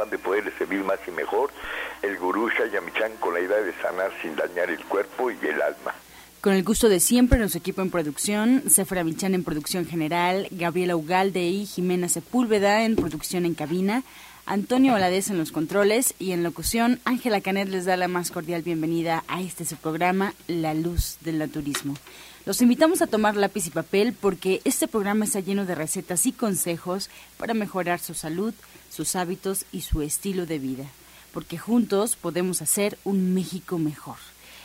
afán de poderles servir más y mejor, el gurú Shayamichan con la idea de sanar sin dañar el cuerpo y el alma. Con el gusto de siempre, nuestro equipo en producción, Sephora Michan en producción general, Gabriela Ugalde y Jimena Sepúlveda en producción en cabina, Antonio Valadez en los controles y en locución, Ángela Canet les da la más cordial bienvenida a este su programa, La Luz del Naturismo. Los invitamos a tomar lápiz y papel porque este programa está lleno de recetas y consejos para mejorar su salud, sus hábitos y su estilo de vida, porque juntos podemos hacer un México mejor.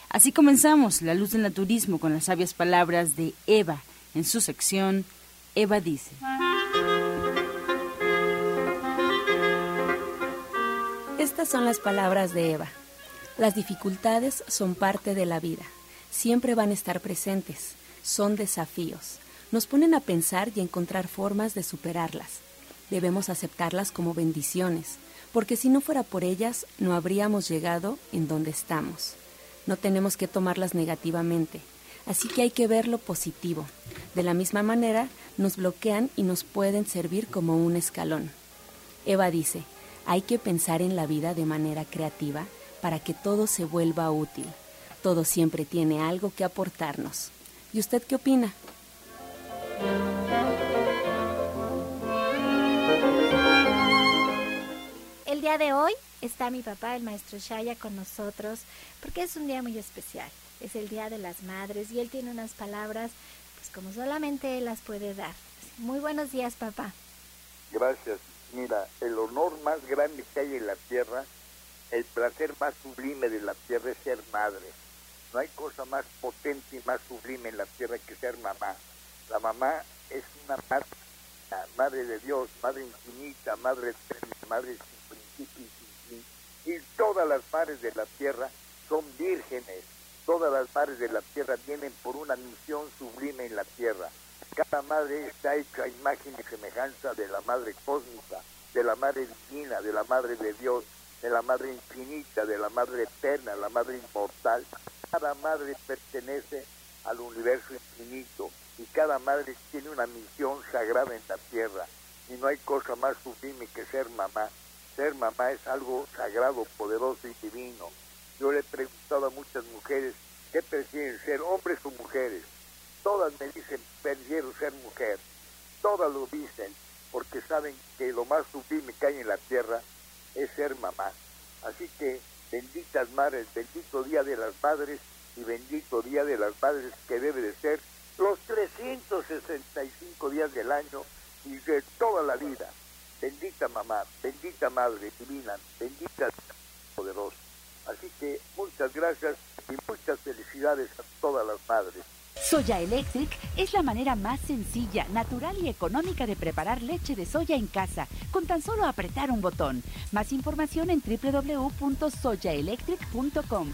Así comenzamos La Luz del Naturismo con las sabias palabras de Eva en su sección Eva dice. Estas son las palabras de Eva. Las dificultades son parte de la vida. Siempre van a estar presentes. Son desafíos. Nos ponen a pensar y encontrar formas de superarlas. Debemos aceptarlas como bendiciones, porque si no fuera por ellas, no habríamos llegado en donde estamos. No tenemos que tomarlas negativamente, así que hay que ver lo positivo. De la misma manera, nos bloquean y nos pueden servir como un escalón. Eva dice, hay que pensar en la vida de manera creativa para que todo se vuelva útil. Todo siempre tiene algo que aportarnos. ¿Y usted qué opina? Día de hoy está mi papá, el maestro Shaya, con nosotros porque es un día muy especial. Es el Día de las Madres y él tiene unas palabras, pues como solamente él las puede dar. Muy buenos días, papá. Gracias, Mira, el honor más grande que hay en la tierra, el placer más sublime de la tierra es ser madre. No hay cosa más potente y más sublime en la tierra que ser mamá. La mamá es una madre, madre de Dios, madre infinita, madre eterna, madre y todas las madres de la tierra son vírgenes. Todas las madres de la tierra vienen por una misión sublime en la tierra cada madre está hecha a imagen y semejanza de la madre cósmica, de la madre divina, de la madre de Dios, de la madre infinita, de la madre eterna, la madre inmortal. Cada madre pertenece al universo infinito y cada madre tiene una misión sagrada en la tierra. Y no hay cosa más sublime que ser mamá. Ser mamá es algo sagrado, poderoso y divino. Yo le he preguntado a muchas mujeres qué prefieren ser, hombres o mujeres todas me dicen, prefiero ser mujer. Todas lo dicen porque saben que lo más sublime que hay en la tierra es ser mamá. Así que benditas madres, bendito Día de las Madres y bendito Día de las Madres que debe de ser los 365 días del año y de toda la vida. Bendita mamá, bendita madre divina, bendita poderosa. Así que muchas gracias y muchas felicidades a todas las madres. Soya Electric es la manera más sencilla, natural y económica de preparar leche de soya en casa, con tan solo apretar un botón. Más información en www.soyaelectric.com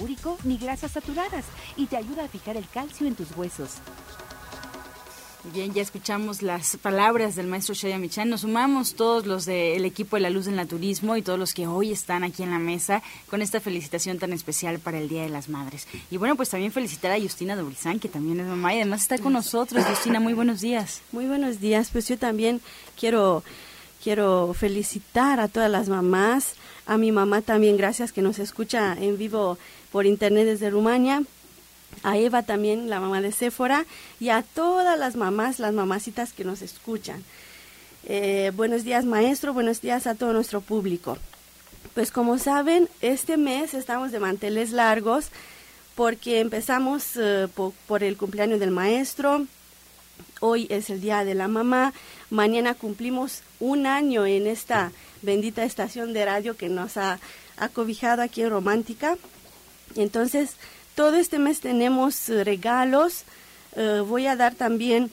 úrico ni grasas saturadas y te ayuda a fijar el calcio en tus huesos. Bien, ya escuchamos las palabras del maestro Shaya Michan. Nos sumamos todos los del equipo de la luz del naturismo y todos los que hoy están aquí en la mesa con esta felicitación tan especial para el Día de las Madres. Y bueno, pues también felicitar a Justina Dobrizán, que también es mamá y además está con nosotros. Justina, muy buenos días. Muy buenos días. Pues yo también quiero, quiero felicitar a todas las mamás, a mi mamá también, gracias que nos escucha en vivo por internet desde Rumania a Eva también, la mamá de Séfora, y a todas las mamás, las mamacitas que nos escuchan. Eh, buenos días maestro, buenos días a todo nuestro público. Pues como saben, este mes estamos de manteles largos porque empezamos eh, por el cumpleaños del maestro, hoy es el día de la mamá, mañana cumplimos un año en esta bendita estación de radio que nos ha acobijado aquí en Romántica. Entonces, todo este mes tenemos eh, regalos. Eh, voy a dar también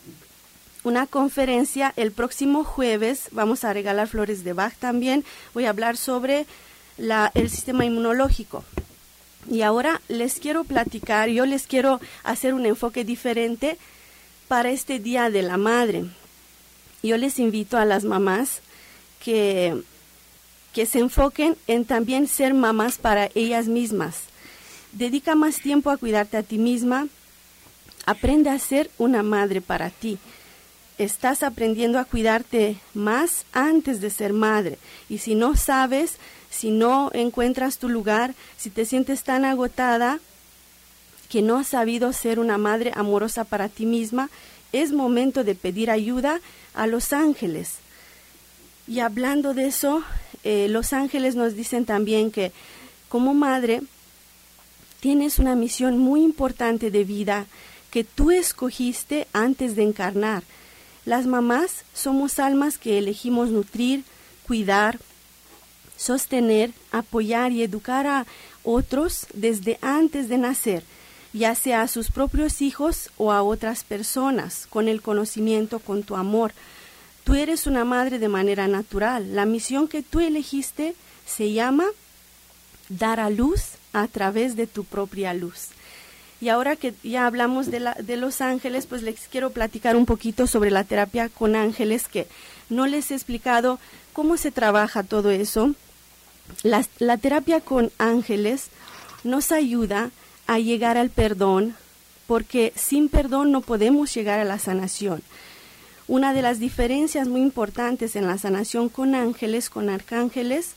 una conferencia el próximo jueves. Vamos a regalar flores de Bach también. Voy a hablar sobre la, el sistema inmunológico. Y ahora les quiero platicar, yo les quiero hacer un enfoque diferente para este Día de la Madre. Yo les invito a las mamás que, que se enfoquen en también ser mamás para ellas mismas. Dedica más tiempo a cuidarte a ti misma. Aprende a ser una madre para ti. Estás aprendiendo a cuidarte más antes de ser madre. Y si no sabes, si no encuentras tu lugar, si te sientes tan agotada que no has sabido ser una madre amorosa para ti misma, es momento de pedir ayuda a los ángeles. Y hablando de eso, eh, los ángeles nos dicen también que como madre tienes una misión muy importante de vida que tú escogiste antes de encarnar. Las mamás somos almas que elegimos nutrir, cuidar, sostener, apoyar y educar a otros desde antes de nacer, ya sea a sus propios hijos o a otras personas, con el conocimiento, con tu amor. Tú eres una madre de manera natural. La misión que tú elegiste se llama dar a luz a través de tu propia luz. Y ahora que ya hablamos de, los ángeles, pues les quiero platicar un poquito sobre la terapia con ángeles, que no les he explicado cómo se trabaja todo eso. La, la terapia con ángeles nos ayuda a llegar al perdón, porque sin perdón no podemos llegar a la sanación. Una de las diferencias muy importantes en la sanación con ángeles, con arcángeles,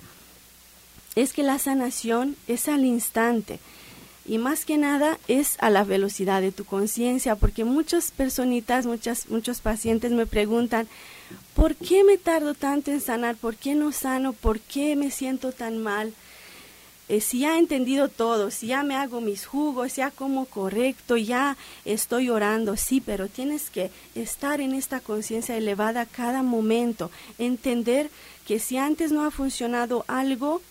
es que la sanación es al instante y más que nada es a la velocidad de tu conciencia, porque muchas personitas, muchas, muchos pacientes me preguntan, ¿por qué me tardo tanto en sanar? ¿Por qué no sano? ¿Por qué me siento tan mal? Eh, si ya he entendido todo, si ya me hago mis jugos, ya como correcto, ya estoy orando, sí, pero tienes que estar en esta conciencia elevada cada momento, entender que si antes no ha funcionado algo,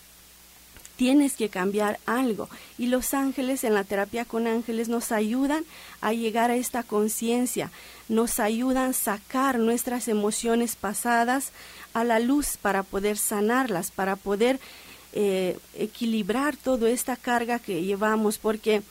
tienes que cambiar algo. Y los ángeles en la terapia con ángeles nos ayudan a llegar a esta conciencia, nos ayudan a sacar nuestras emociones pasadas a la luz para poder sanarlas, para poder eh, equilibrar toda esta carga que llevamos, porque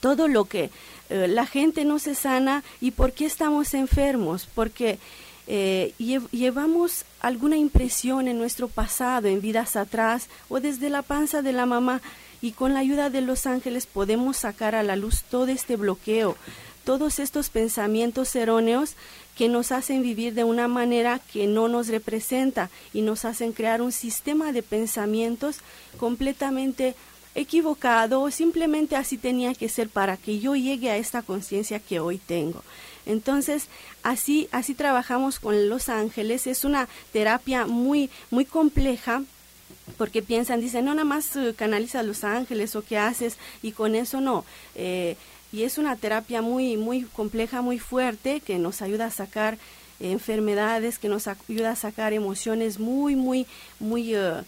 todo lo que eh, la gente no se sana y por qué estamos enfermos, porque eh, llevamos alguna impresión en nuestro pasado, en vidas atrás o desde la panza de la mamá y con la ayuda de los ángeles podemos sacar a la luz todo este bloqueo, todos estos pensamientos erróneos que nos hacen vivir de una manera que no nos representa y nos hacen crear un sistema de pensamientos completamente equivocado o simplemente así tenía que ser para que yo llegue a esta conciencia que hoy tengo. Entonces, así, así trabajamos con los ángeles. Es una terapia muy, muy compleja porque piensan, dicen, no, nada más eh, canaliza a los ángeles o qué haces y con eso no. Eh, y es una terapia muy, muy compleja, muy fuerte que nos ayuda a sacar enfermedades, que nos ayuda a sacar emociones muy, muy, muy... Eh,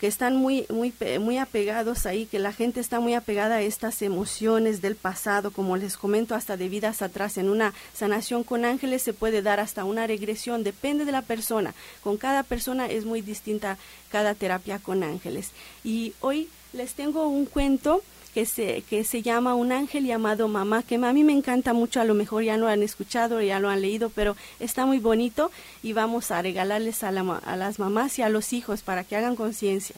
que están muy, muy, muy apegados ahí, que la gente está muy apegada a estas emociones del pasado, como les comento, hasta de vidas atrás. En una sanación con ángeles se puede dar hasta una regresión, depende de la persona. Con cada persona es muy distinta cada terapia con ángeles. Y hoy les tengo un cuento que se, que se llama Un ángel llamado mamá, que a mí me encanta mucho, a lo mejor ya lo han escuchado, ya lo han leído, pero está muy bonito y vamos a regalarles a, a las mamás y a los hijos para que hagan conciencia.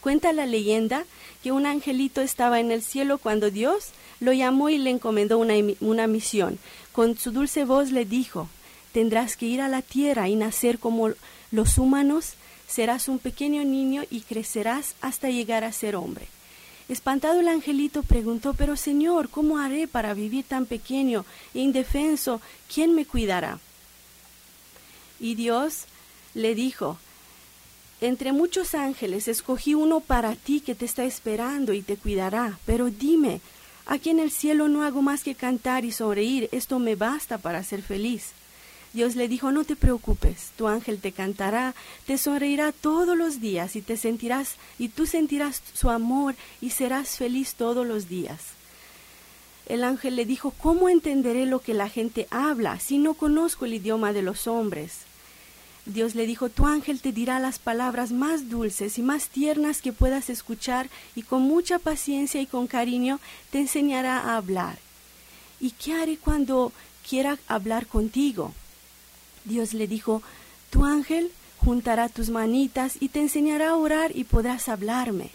Cuenta la leyenda que un angelito estaba en el cielo cuando Dios lo llamó y le encomendó una, una misión. Con su dulce voz le dijo, tendrás que ir a la tierra y nacer como los humanos, serás un pequeño niño y crecerás hasta llegar a ser hombre. Espantado el angelito preguntó, pero Señor, ¿cómo haré para vivir tan pequeño e indefenso? ¿Quién me cuidará? Y Dios le dijo, entre muchos ángeles escogí uno para ti que te está esperando y te cuidará, pero dime, aquí en el cielo no hago más que cantar y sonreír, esto me basta para ser feliz. Dios le dijo, no te preocupes, tu ángel te cantará, te sonreirá todos los días y te sentirás, y tú sentirás su amor y serás feliz todos los días. El ángel le dijo, ¿cómo entenderé lo que la gente habla si no conozco el idioma de los hombres? Dios le dijo, tu ángel te dirá las palabras más dulces y más tiernas que puedas escuchar y con mucha paciencia y con cariño te enseñará a hablar. ¿Y qué haré cuando quiera hablar contigo? Dios le dijo, tu ángel juntará tus manitas y te enseñará a orar y podrás hablarme.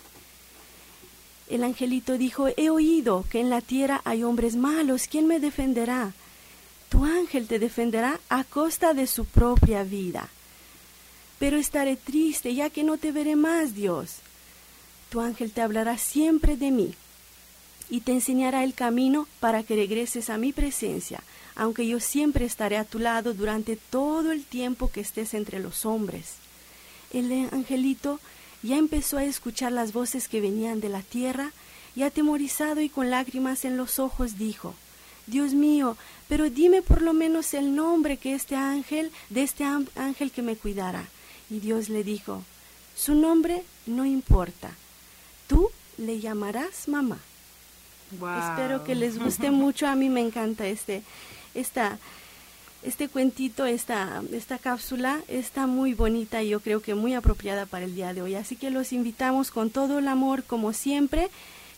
El angelito dijo, he oído que en la tierra hay hombres malos, ¿quién me defenderá? Tu ángel te defenderá a costa de su propia vida pero estaré triste ya que no te veré más, Dios. Tu ángel te hablará siempre de mí y te enseñará el camino para que regreses a mi presencia, aunque yo siempre estaré a tu lado durante todo el tiempo que estés entre los hombres. El angelito ya empezó a escuchar las voces que venían de la tierra y atemorizado y con lágrimas en los ojos dijo, Dios mío, pero dime por lo menos el nombre que este ángel, de este ángel que me cuidará. Y Dios le dijo, su nombre no importa, tú le llamarás mamá. Espero que les guste mucho, a mí me encanta este, esta, este cuentito, esta, esta cápsula está muy bonita y yo creo que muy apropiada para el día de hoy. Así que los invitamos con todo el amor, como siempre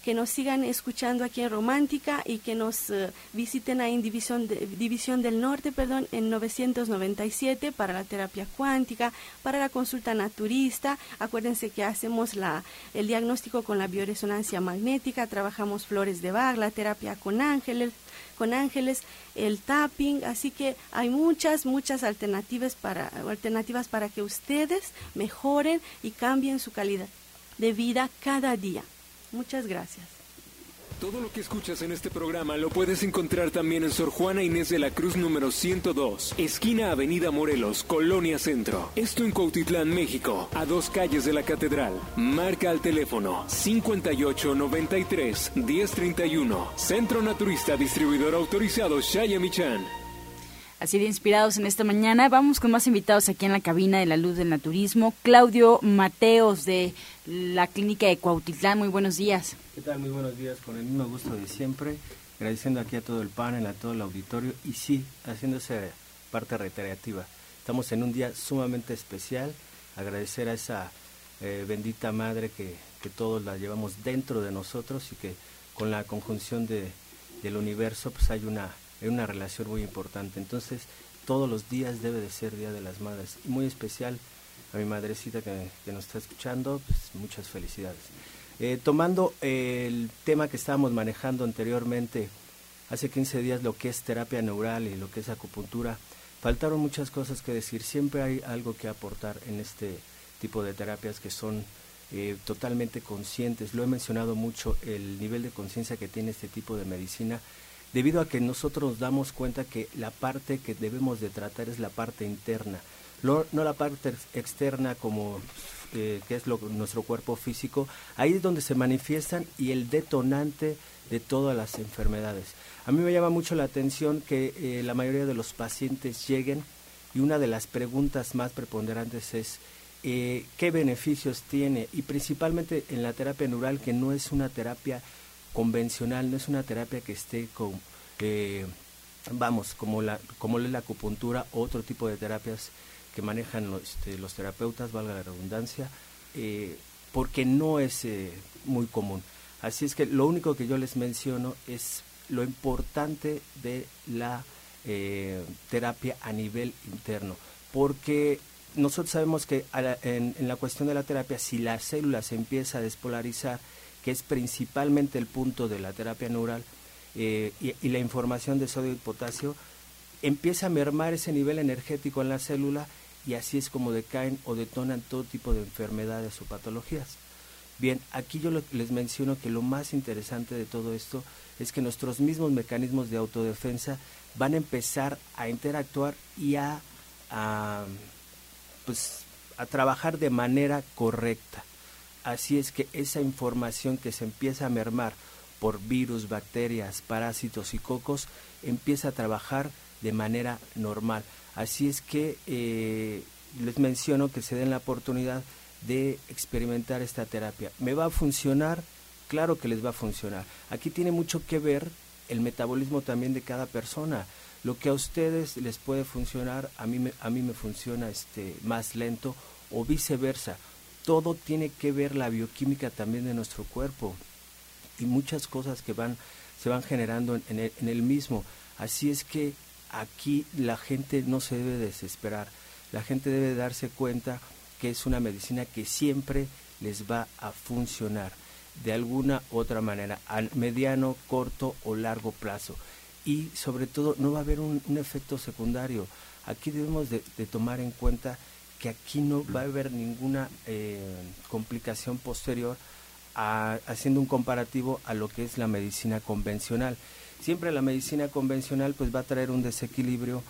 que nos sigan escuchando aquí en Romántica y que nos eh, visiten ahí en División, División del Norte, perdón, en 997 para la terapia cuántica, para la consulta naturista. Acuérdense que hacemos la, el diagnóstico con la bioresonancia magnética, trabajamos flores de Bach, la terapia con ángeles, con ángeles, el tapping, así que hay muchas, muchas alternativas para, alternativas para que ustedes mejoren y cambien su calidad de vida cada día. Muchas gracias. Todo lo que escuchas en este programa lo puedes encontrar también en Sor Juana Inés de la Cruz número 102, esquina Avenida Morelos, Colonia Centro. Esto en Cuautitlán, México, a dos calles de la Catedral. Marca al teléfono 5893 1031. Centro Naturista Distribuidor Autorizado Shaya Michan. Así de inspirados en esta mañana, vamos con más invitados aquí en la cabina de la luz del naturismo. Claudio Mateos de la clínica de Cuautitlán, muy buenos días. ¿Qué tal? Muy buenos días, con el mismo gusto de siempre, agradeciendo aquí a todo el panel, a todo el auditorio y sí, haciéndose parte recreativa. Estamos en un día sumamente especial, agradecer a esa eh, bendita madre que, que, todos la llevamos dentro de nosotros y que con la conjunción de, del universo pues hay una hay una relación muy importante. Entonces, todos los días debe de ser Día de las Madres. Muy especial a mi madrecita que, nos está escuchando, pues muchas felicidades. Eh, tomando el tema que estábamos manejando anteriormente, hace 15 días, lo que es terapia neural y lo que es acupuntura, faltaron muchas cosas que decir. Siempre hay algo que aportar en este tipo de terapias que son eh, totalmente conscientes. Lo he mencionado mucho, el nivel de conciencia que tiene este tipo de medicina debido a que nosotros nos damos cuenta que la parte que debemos de tratar es la parte interna, no, la parte externa como eh, que es nuestro cuerpo físico, ahí es donde se manifiestan y el detonante de todas las enfermedades. A mí me llama mucho la atención que eh, la mayoría de los pacientes lleguen y una de las preguntas más preponderantes es eh, qué beneficios tiene y principalmente en la terapia neural que no es una terapia convencional, no es una terapia que esté con, eh, vamos, como la, como la acupuntura, otro tipo de terapias que manejan los, este, los terapeutas, valga la redundancia, eh, porque no es eh, muy común. Así es que lo único que yo les menciono es lo importante de la terapia a nivel interno, porque nosotros sabemos que en, en, la cuestión de la terapia, si la célula se empieza a despolarizar, que es principalmente el punto de la terapia neural, eh, y, la información de sodio y potasio, empieza a mermar ese nivel energético en la célula y así es como decaen o detonan todo tipo de enfermedades o patologías. Bien, aquí yo les menciono que lo más interesante de todo esto es que nuestros mismos mecanismos de autodefensa van a empezar a interactuar y a, pues, a trabajar de manera correcta. Así es que esa información que se empieza a mermar por virus, bacterias, parásitos y cocos empieza a trabajar de manera normal. Así es que eh, les menciono que se den la oportunidad de experimentar esta terapia. ¿Me va a funcionar? Claro que les va a funcionar. Aquí tiene mucho que ver el metabolismo también de cada persona. Lo que a ustedes les puede funcionar, a mí me, a mí me funciona este, más lento o viceversa. Todo tiene que ver la bioquímica también de nuestro cuerpo y muchas cosas que van se van generando en, el, en el mismo. Así es que aquí la gente no se debe desesperar. La gente debe darse cuenta que es una medicina que siempre les va a funcionar de alguna otra manera, a mediano, corto o largo plazo. Y sobre todo no va a haber un, efecto secundario. Aquí debemos de, tomar en cuenta que aquí no va a haber ninguna eh, complicación posterior haciendo un comparativo a lo que es la medicina convencional. Siempre la medicina convencional pues va a traer un desequilibrio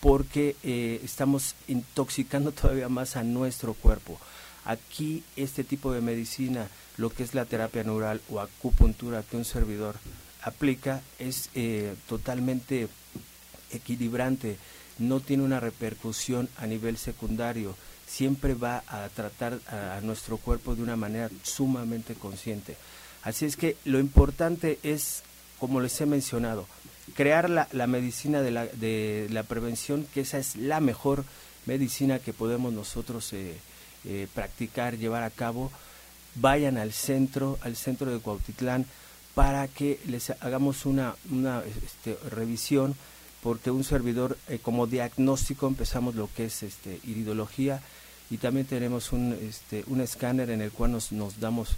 porque eh, estamos intoxicando todavía más a nuestro cuerpo. Aquí este tipo de medicina, lo que es la terapia neural o acupuntura que un servidor aplica, es eh, totalmente equilibrante, no tiene una repercusión a nivel secundario, siempre va a tratar a, nuestro cuerpo de una manera sumamente consciente. Así es que lo importante es, como les he mencionado, crear la, la medicina de la, de la prevención, que esa es la mejor medicina que podemos nosotros eh, eh, practicar, llevar a cabo, vayan al centro, al centro de Cuautitlán, para que les hagamos una, una este, revisión, porque un servidor eh, como diagnóstico empezamos lo que es este, iridología y también tenemos un, este, un escáner en el cual nos, nos damos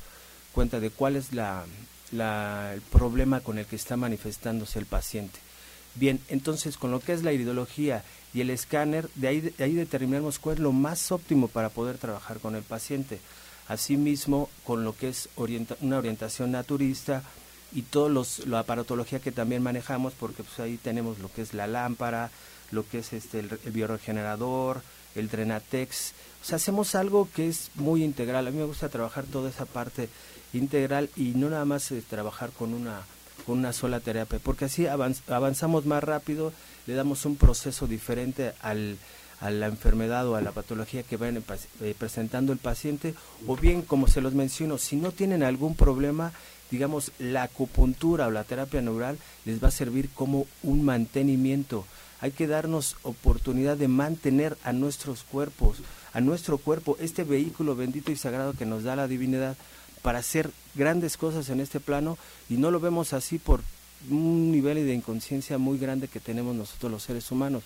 cuenta de cuál es la, la, el problema con el que está manifestándose el paciente. Bien, entonces con lo que es la iridología y el escáner, de ahí, de ahí determinamos cuál es lo más óptimo para poder trabajar con el paciente. Asimismo, con lo que es una orientación naturista y toda la aparatología que también manejamos, porque pues ahí tenemos lo que es la lámpara, lo que es este, el, bioregenerador, el Drenatex. O sea, hacemos algo que es muy integral. A mí me gusta trabajar toda esa parte integral y no nada más eh, trabajar con una con una sola terapia, porque así avanzamos más rápido, le damos un proceso diferente al, a la enfermedad o a la patología que va eh, presentando el paciente, o bien, como se los menciono, si no tienen algún problema, digamos, la acupuntura o la terapia neural les va a servir como un mantenimiento. Hay que darnos oportunidad de mantener a nuestros cuerpos, a nuestro cuerpo, este vehículo bendito y sagrado que nos da la divinidad, para hacer grandes cosas en este plano y no lo vemos así por un nivel de inconsciencia muy grande que tenemos nosotros los seres humanos.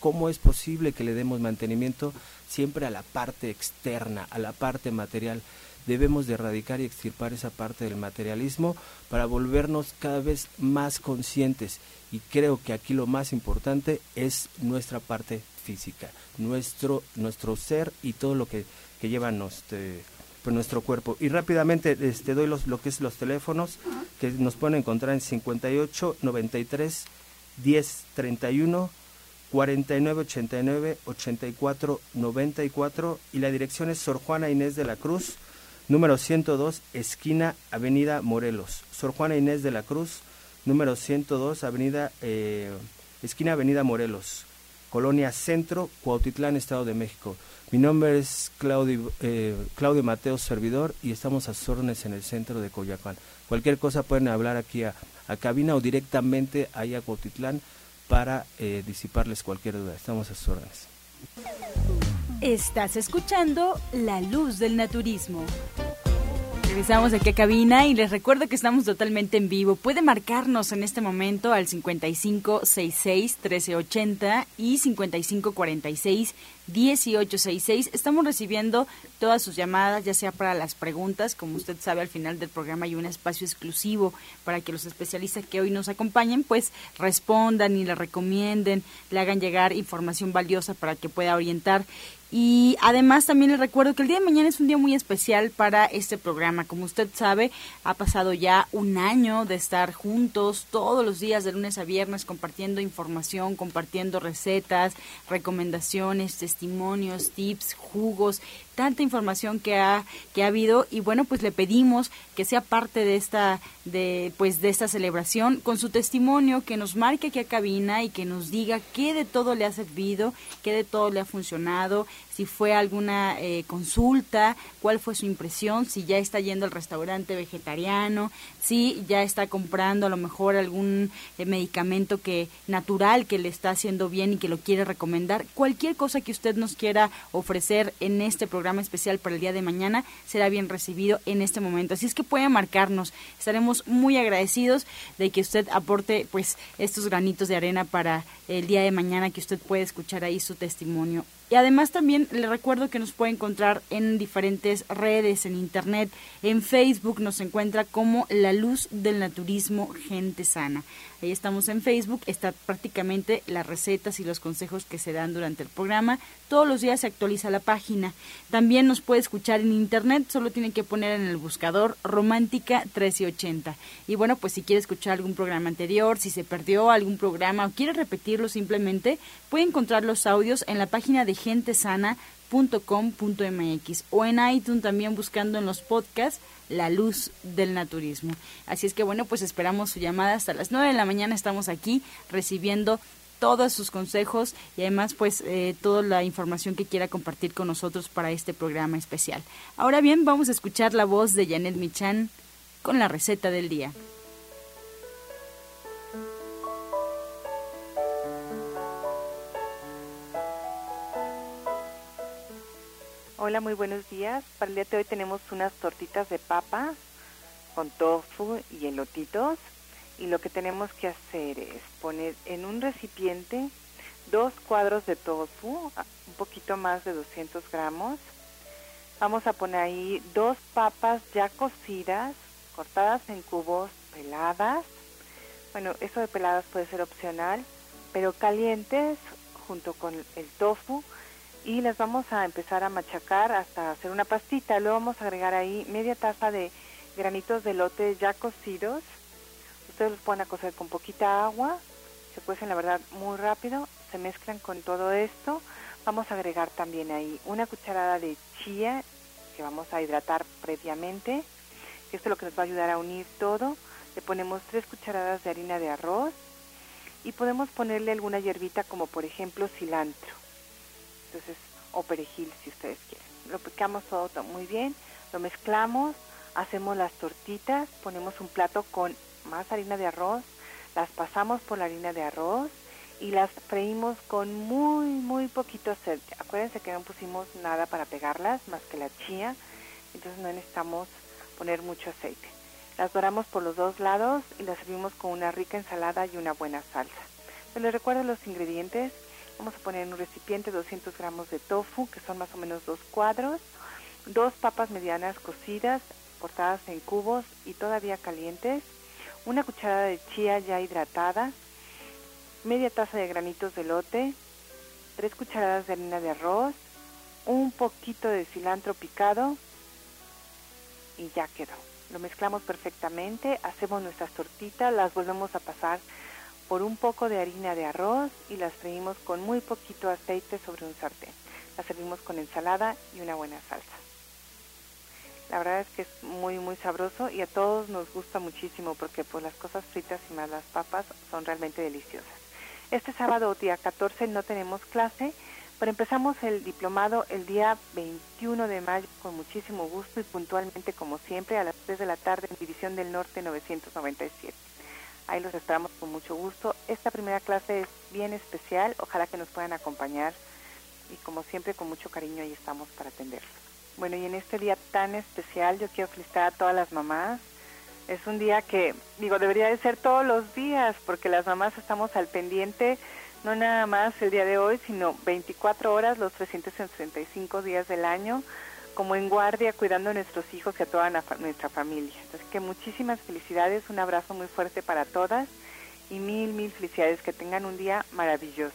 ¿Cómo es posible que le demos mantenimiento siempre a la parte externa, a la parte material? Debemos de erradicar y extirpar esa parte del materialismo para volvernos cada vez más conscientes. Y creo que aquí lo más importante es nuestra parte física, nuestro, nuestro ser y todo lo que, que lleva este, por nuestro cuerpo. Y rápidamente este, doy los, lo que es los teléfonos que nos pueden encontrar en 58 93 10 31 49 89 84 94 y la dirección es Sor Juana Inés de la Cruz, número 102, esquina Avenida Morelos. Sor Juana Inés de la Cruz, número 102, Avenida eh, esquina Avenida Morelos, Colonia Centro, Cuautitlán, Estado de México. Mi nombre es Claudio, eh, Claudio Mateo Servidor y estamos a sus en el centro de Coyacán. Cualquier cosa pueden hablar aquí a, cabina o directamente ahí a Cotitlán para eh, disiparles cualquier duda. Estamos a sus órdenes. Estás escuchando La Luz del Naturismo. Regresamos aquí a cabina y les recuerdo que estamos totalmente en vivo. Puede marcarnos en este momento al 5566-1380 y 5546-1866. Estamos recibiendo todas sus llamadas, ya sea para las preguntas, como usted sabe, al final del programa hay un espacio exclusivo para que los especialistas que hoy nos acompañen, pues respondan y le recomienden, le hagan llegar información valiosa para que pueda orientar y además también les recuerdo que el día de mañana es un día muy especial para este programa. Como usted sabe, ha pasado ya un año de estar juntos todos los días de lunes a viernes compartiendo información, compartiendo recetas, recomendaciones, testimonios, tips, jugos, tanta información que ha que ha habido y bueno, pues le pedimos que sea parte de esta de pues de esta celebración con su testimonio que nos marque aquí a cabina y que nos diga qué de todo le ha servido, qué de todo le ha funcionado, si fue alguna eh, consulta, cuál fue su impresión, si ya está yendo al restaurante vegetariano, si ya está comprando a lo mejor algún eh, medicamento que natural que le está haciendo bien y que lo quiere recomendar. Cualquier cosa que usted nos quiera ofrecer en este programa especial para el día de mañana será bien recibido en este momento. Así es que puede marcarnos. Estaremos muy agradecidos de que usted aporte pues estos granitos de arena para el día de mañana que usted puede escuchar ahí su testimonio y además también le recuerdo que nos puede encontrar en diferentes redes, en internet, en Facebook nos encuentra como La Luz del Naturismo Gente Sana. Ahí estamos en Facebook, está prácticamente las recetas y los consejos que se dan durante el programa. Todos los días se actualiza la página. También nos puede escuchar en internet, solo tiene que poner en el buscador Romántica 1380. Y bueno, pues si quiere escuchar algún programa anterior, si se perdió algún programa o quiere repetirlo simplemente, puede encontrar los audios en la página de gentesana.com.mx o en iTunes también buscando en los podcasts la luz del naturismo. Así es que bueno, pues esperamos su llamada hasta las 9 de la mañana. Estamos aquí recibiendo todos sus consejos y además pues eh, toda la información que quiera compartir con nosotros para este programa especial. Ahora bien, vamos a escuchar la voz de Janet Michan con la receta del día. Hola, muy buenos días. Para el día de hoy tenemos unas tortitas de papa con tofu y elotitos. Y lo que tenemos que hacer es poner en un recipiente dos cuadros de tofu, un poquito más de 200 gramos. Vamos a poner ahí dos papas ya cocidas, cortadas en cubos, peladas. Bueno, eso de peladas puede ser opcional, pero calientes junto con el tofu y las vamos a empezar a machacar hasta hacer una pastita. Luego vamos a agregar ahí media taza de granitos de lote ya cocidos. Ustedes los pueden cocer con poquita agua, se cuecen la verdad muy rápido, se mezclan con todo esto. Vamos a agregar también ahí una cucharada de chía que vamos a hidratar previamente. Esto es lo que nos va a ayudar a unir todo. Le ponemos tres cucharadas de harina de arroz y podemos ponerle alguna hierbita como por ejemplo cilantro entonces, o perejil si ustedes quieren. Lo picamos todo muy bien, lo mezclamos, hacemos las tortitas, ponemos un plato con más harina de arroz, las pasamos por la harina de arroz y las freímos con muy, muy poquito aceite. Acuérdense que no pusimos nada para pegarlas, más que la chía, entonces no necesitamos poner mucho aceite. Las doramos por los dos lados y las servimos con una rica ensalada y una buena salsa. les recuerdo los ingredientes, Vamos a poner en un recipiente 200 gramos de tofu, que son más o menos dos cuadros, dos papas medianas cocidas, cortadas en cubos y todavía calientes, una cucharada de chía ya hidratada, media taza de granitos de lote, tres cucharadas de harina de arroz, un poquito de cilantro picado y ya quedó. Lo mezclamos perfectamente, hacemos nuestras tortitas, las volvemos a pasar por un poco de harina de arroz y las freímos con muy poquito aceite sobre un sartén. Las servimos con ensalada y una buena salsa. La verdad es que es muy muy sabroso y a todos nos gusta muchísimo porque pues las cosas fritas y más las papas son realmente deliciosas. Este sábado día 14 no tenemos clase, pero empezamos el diplomado el día 21 de mayo con muchísimo gusto y puntualmente como siempre a las 3 de la tarde en División del Norte 997. Ahí los esperamos con mucho gusto. Esta primera clase es bien especial. Ojalá que nos puedan acompañar. Y como siempre, con mucho cariño, ahí estamos para atenderlos. Bueno, y en este día tan especial, yo quiero felicitar a todas las mamás. Es un día que, digo, debería de ser todos los días, porque las mamás estamos al pendiente, no nada más el día de hoy, sino 24 horas, los 365 días del año como en guardia cuidando a nuestros hijos y a toda nuestra familia. Así que muchísimas felicidades, un abrazo muy fuerte para todas y mil, mil felicidades, que tengan un día maravilloso.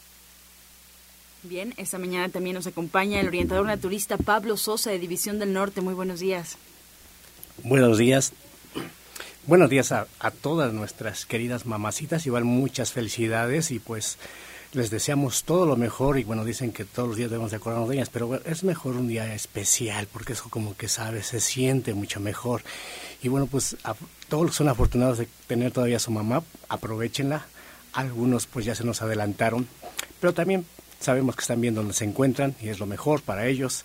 Bien, esta mañana también nos acompaña el orientador naturista Pablo Sosa de División del Norte. Muy buenos días. Buenos días. Buenos días a, todas nuestras queridas mamacitas, igual muchas felicidades y pues les deseamos todo lo mejor y bueno, dicen que todos los días debemos de acordarnos de ellas, pero es mejor un día especial porque eso como que sabe, se siente mucho mejor. Y bueno, pues a, todos los que son afortunados de tener todavía su mamá, aprovechenla. Algunos pues ya se nos adelantaron, pero también sabemos que están bien donde se encuentran y es lo mejor para ellos.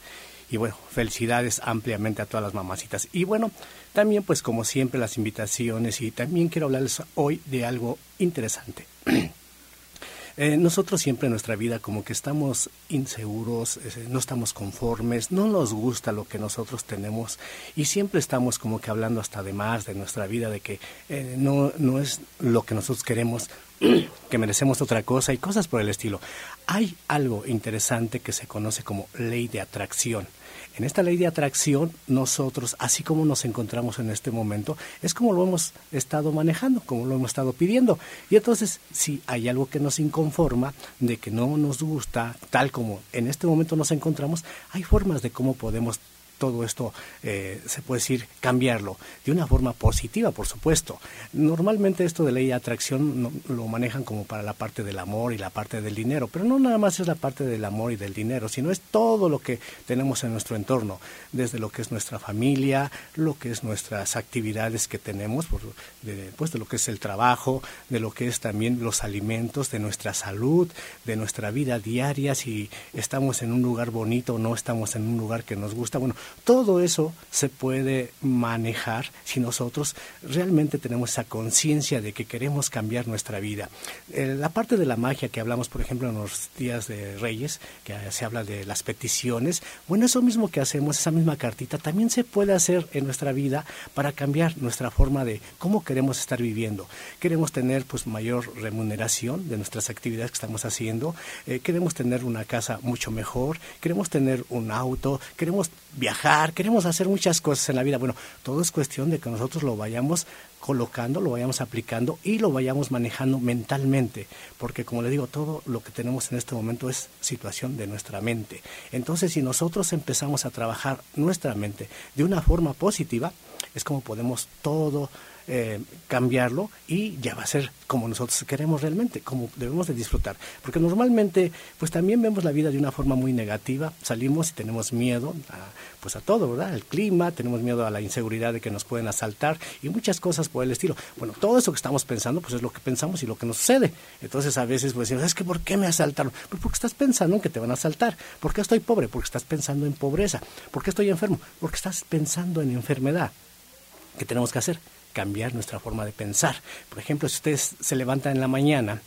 Y bueno, felicidades ampliamente a todas las mamacitas. Y bueno, también pues como siempre las invitaciones y también quiero hablarles hoy de algo interesante. Eh, nosotros siempre en nuestra vida como que estamos inseguros, eh, no estamos conformes, no nos gusta lo que nosotros tenemos y siempre estamos como que hablando hasta de más de nuestra vida, de que eh, no, no es lo que nosotros queremos, que merecemos otra cosa y cosas por el estilo. Hay algo interesante que se conoce como ley de atracción. En esta ley de atracción, nosotros, así como nos encontramos en este momento, es como lo hemos estado manejando, como lo hemos estado pidiendo. Y entonces, si hay algo que nos inconforma, de que no nos gusta, tal como en este momento nos encontramos, hay formas de cómo podemos todo esto, eh, se puede decir, cambiarlo de una forma positiva, por supuesto. Normalmente esto de ley de atracción lo manejan como para la parte del amor y la parte del dinero, pero no nada más es la parte del amor y del dinero, sino es todo lo que tenemos en nuestro entorno, desde lo que es nuestra familia, lo que es nuestras actividades que tenemos, por, de, pues de lo que es el trabajo, de lo que es también los alimentos, de nuestra salud, de nuestra vida diaria, si estamos en un lugar bonito o no estamos en un lugar que nos gusta. Bueno, todo eso se puede manejar si nosotros realmente tenemos esa conciencia de que queremos cambiar nuestra vida. Eh, la parte de la magia que hablamos, por ejemplo, en los días de Reyes, que se habla de las peticiones, bueno, eso mismo que hacemos, esa misma cartita, también se puede hacer en nuestra vida para cambiar nuestra forma de cómo queremos estar viviendo. Queremos tener pues mayor remuneración de nuestras actividades que estamos haciendo, eh, queremos tener una casa mucho mejor, queremos tener un auto, queremos viajar, queremos hacer muchas cosas en la vida. Bueno, todo es cuestión de que nosotros lo vayamos colocando, lo vayamos aplicando y lo vayamos manejando mentalmente, porque como le digo, todo lo que tenemos en este momento es situación de nuestra mente. Entonces, si nosotros empezamos a trabajar nuestra mente de una forma positiva, es como podemos todo eh, cambiarlo y ya va a ser como nosotros queremos realmente, como debemos de disfrutar. Porque normalmente, pues también vemos la vida de una forma muy negativa, salimos y tenemos miedo a, pues a todo, ¿verdad? Al clima, tenemos miedo a la inseguridad de que nos pueden asaltar y muchas cosas por el estilo. Bueno, todo eso que estamos pensando, pues es lo que pensamos y lo que nos sucede. Entonces a veces pues decimos, es que ¿por qué me asaltaron? Pues porque estás pensando en que te van a asaltar. ¿Por qué estoy pobre? Porque estás pensando en pobreza. ¿Por qué estoy enfermo? Porque estás pensando en enfermedad. ¿Qué tenemos que hacer? Cambiar nuestra forma de pensar. Por ejemplo, si ustedes se levantan en la mañana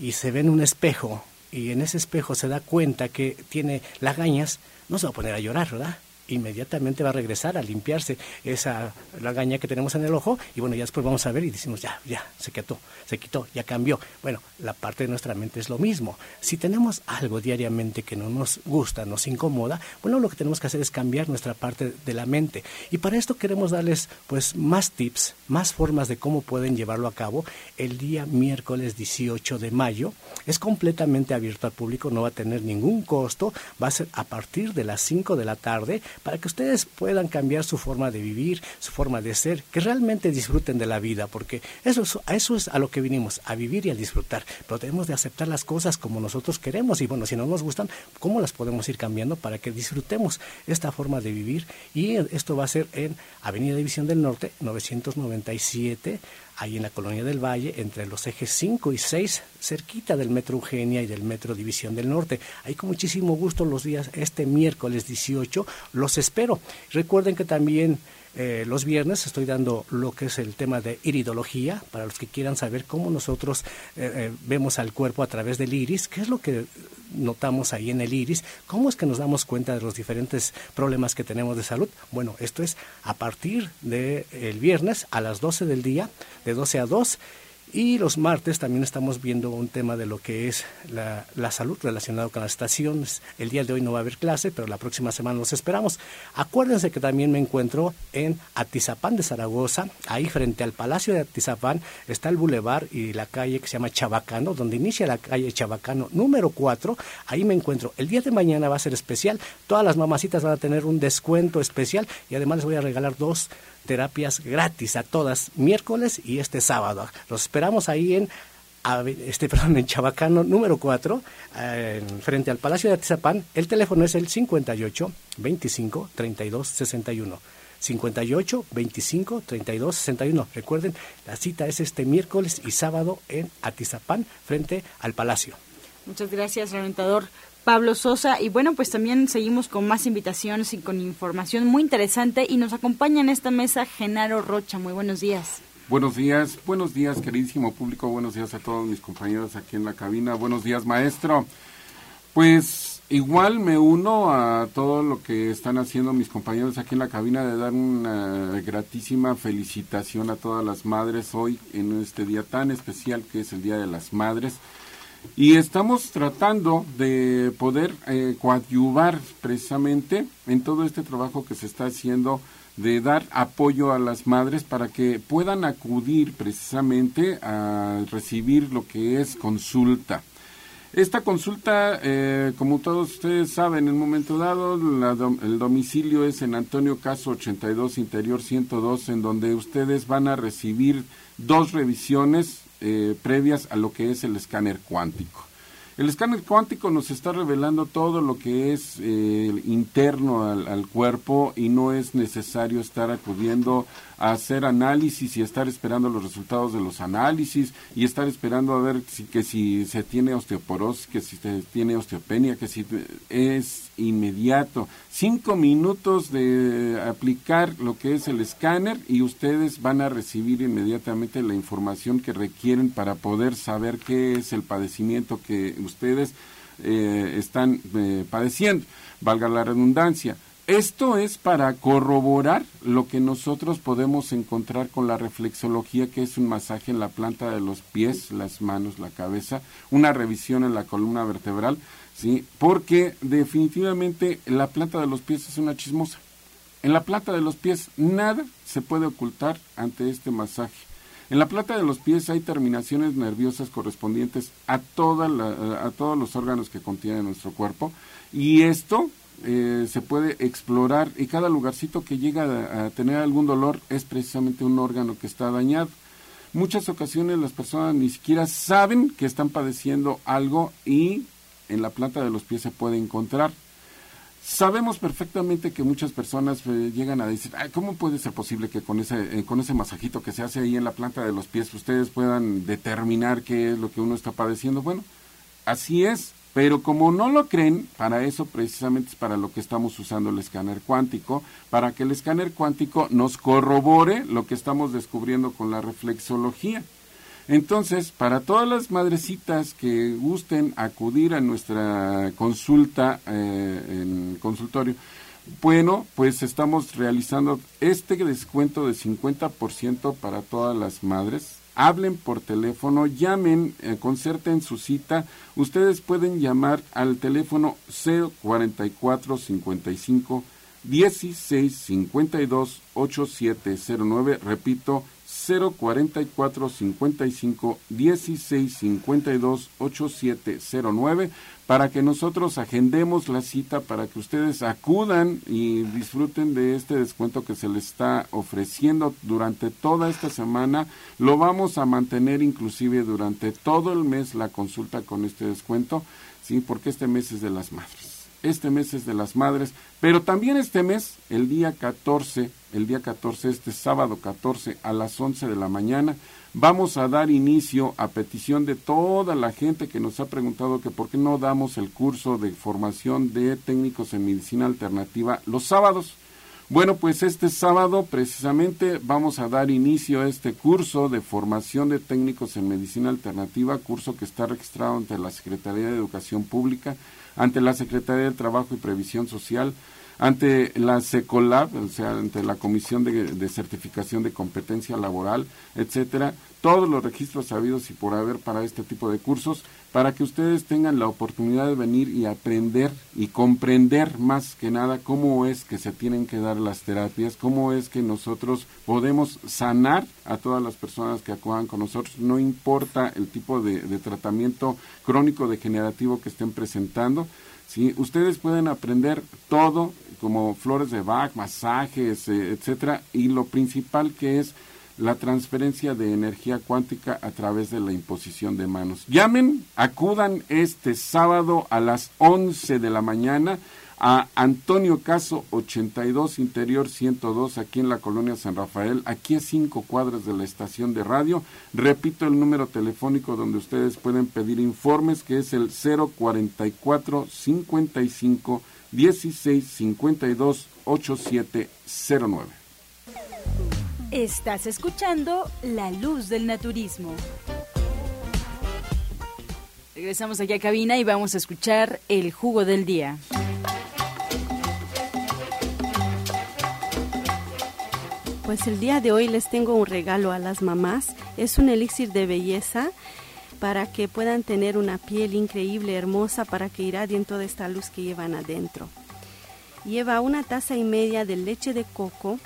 y se ven un espejo y en ese espejo se da cuenta que tiene lagañas, no se va a poner a llorar, ¿verdad? Inmediatamente va a regresar a limpiarse esa lagaña que tenemos en el ojo y bueno, ya después vamos a ver y decimos, ya, ya, se quitó, se quitó, ya cambió. Bueno, la parte de nuestra mente es lo mismo. Si tenemos algo diariamente que no nos gusta, nos incomoda, bueno, lo que tenemos que hacer es cambiar nuestra parte de la mente. Y para esto queremos darles pues más tips, más formas de cómo pueden llevarlo a cabo el día miércoles 18 de mayo. Es completamente abierto al público, no va a tener ningún costo, va a ser a partir de las 5 de la tarde para que ustedes puedan cambiar su forma de vivir, su forma de ser, que realmente disfruten de la vida, porque eso, eso es a lo que vinimos, a vivir y a disfrutar. Pero tenemos de aceptar las cosas como nosotros queremos y bueno, si no nos gustan, ¿cómo las podemos ir cambiando para que disfrutemos esta forma de vivir? Y esto va a ser en Avenida División del Norte, 997 ahí en la Colonia del Valle, entre los ejes 5 y 6, cerquita del Metro Eugenia y del Metro División del Norte. Ahí con muchísimo gusto los días, este miércoles 18, los espero. Recuerden que también eh, los viernes estoy dando lo que es el tema de iridología, para los que quieran saber cómo nosotros eh, eh, vemos al cuerpo a través del iris, qué es lo que notamos ahí en el iris, cómo es que nos damos cuenta de los diferentes problemas que tenemos de salud. Bueno, esto es a partir del el viernes a las 12 del día, de 12 a 2 Y los martes también estamos viendo un tema de lo que es la, salud relacionado con las estaciones. El día de hoy no va a haber clase, pero la próxima semana los esperamos. Acuérdense que también me encuentro en Atizapán de Zaragoza. Ahí frente al Palacio de Atizapán está el bulevar y la calle que se llama Chabacano, donde inicia la calle Chabacano número 4. Ahí me encuentro. El día de mañana va a ser especial. Todas las mamacitas van a tener un descuento especial y además les voy a regalar dos terapias gratis a todas, miércoles y este sábado. Los esperamos ahí en este, perdón, en Chabacano número 4, frente al Palacio de Atizapán. El teléfono es el 58 25 32 61. 58 25 32 61. Recuerden, la cita es este miércoles y sábado en Atizapán, frente al Palacio. Muchas gracias, reventador. Pablo Sosa. Y bueno, pues también seguimos con más invitaciones y con información muy interesante. Y nos acompaña en esta mesa Genaro Rocha. Muy buenos días. Buenos días, buenos días, queridísimo público. Buenos días a todos mis compañeros aquí en la cabina. Buenos días, maestro. Pues igual me uno a todo lo que están haciendo mis compañeros aquí en la cabina de dar una gratísima felicitación a todas las madres hoy en este día tan especial que es el Día de las Madres. Y estamos tratando de poder eh, coadyuvar precisamente en todo este trabajo que se está haciendo de dar apoyo a las madres para que puedan acudir precisamente a recibir lo que es consulta. Esta consulta, eh, como todos ustedes saben, en un momento dado, el domicilio es en Antonio Caso 82, Interior 102, en donde ustedes van a recibir dos revisiones eh, previas a lo que es el escáner cuántico. El escáner cuántico nos está revelando todo lo que es eh, interno al, cuerpo y no es necesario estar acudiendo hacer análisis y estar esperando los resultados de los análisis y estar esperando a ver si, que si se tiene osteoporosis, que si se tiene osteopenia, que si es inmediato. Cinco minutos de aplicar lo que es el escáner y ustedes van a recibir inmediatamente la información que requieren para poder saber qué es el padecimiento que ustedes eh, están eh, padeciendo. Valga la redundancia. Esto es para corroborar lo que nosotros podemos encontrar con la reflexología, que es un masaje en la planta de los pies, las manos, la cabeza, una revisión en la columna vertebral, ¿sí? Porque definitivamente la planta de los pies es una chismosa. En la planta de los pies nada se puede ocultar ante este masaje. En la planta de los pies hay terminaciones nerviosas correspondientes a, toda a todos los órganos que contiene nuestro cuerpo y esto eh, se puede explorar y cada lugarcito que llega a, tener algún dolor es precisamente un órgano que está dañado. Muchas ocasiones las personas ni siquiera saben que están padeciendo algo y en la planta de los pies se puede encontrar. Sabemos perfectamente que muchas personas eh, llegan a decir, ¿cómo puede ser posible que con ese, eh, con ese masajito que se hace ahí en la planta de los pies ustedes puedan determinar qué es lo que uno está padeciendo? Bueno, así es, pero como no lo creen, para eso precisamente es para lo que estamos usando el escáner cuántico, para que el escáner cuántico nos corrobore lo que estamos descubriendo con la reflexología. Entonces, para todas las madrecitas que gusten acudir a nuestra consulta eh, en consultorio, bueno, pues estamos realizando este descuento de 50% para todas las madres hablen por teléfono, llamen, eh, concerten su cita. Ustedes pueden llamar al teléfono 044 55 16 52 8709. Repito, 044 55 16 52 8709 para que nosotros agendemos la cita para que ustedes acudan y disfruten de este descuento que se les está ofreciendo durante toda esta semana. Lo vamos a mantener inclusive durante todo el mes la consulta con este descuento, sí, porque este mes es de las madres. Este mes es de las madres, pero también este mes, el día 14, el día 14, este sábado 14 a las 11 de la mañana, vamos a dar inicio a petición de toda la gente que nos ha preguntado que por qué no damos el curso de formación de técnicos en medicina alternativa los sábados. Bueno, pues este sábado precisamente vamos a dar inicio a este curso de formación de técnicos en medicina alternativa, curso que está registrado ante la Secretaría de Educación Pública ante la Secretaría de Trabajo y Previsión Social, ante la SECOLAB, o sea, ante la Comisión de, Certificación de Competencia Laboral, etcétera, todos los registros sabidos y por haber para este tipo de cursos, para que ustedes tengan la oportunidad de venir y aprender y comprender más que nada cómo es que se tienen que dar las terapias, cómo es que nosotros podemos sanar a todas las personas que acudan con nosotros, no importa el tipo de, de tratamiento crónico degenerativo que estén presentando, ¿sí? Ustedes pueden aprender todo como flores de Bach, masajes, eh, etcétera, y lo principal que es la transferencia de energía cuántica a través de la imposición de manos. Llamen, acudan este sábado a las 11 de la mañana a Antonio Caso 82 Interior 102 aquí en la colonia San Rafael, aquí a cinco cuadras de la estación de radio. Repito el número telefónico donde ustedes pueden pedir informes que es el 044 55 16 52 8709. Estás escuchando La Luz del Naturismo. Regresamos aquí a cabina y vamos a escuchar el jugo del día. Pues el día de hoy les tengo un regalo a las mamás. Es un elixir de belleza para que puedan tener una piel increíble, hermosa, para que irradien toda esta luz que llevan adentro. Lleva una taza y media de leche de coco,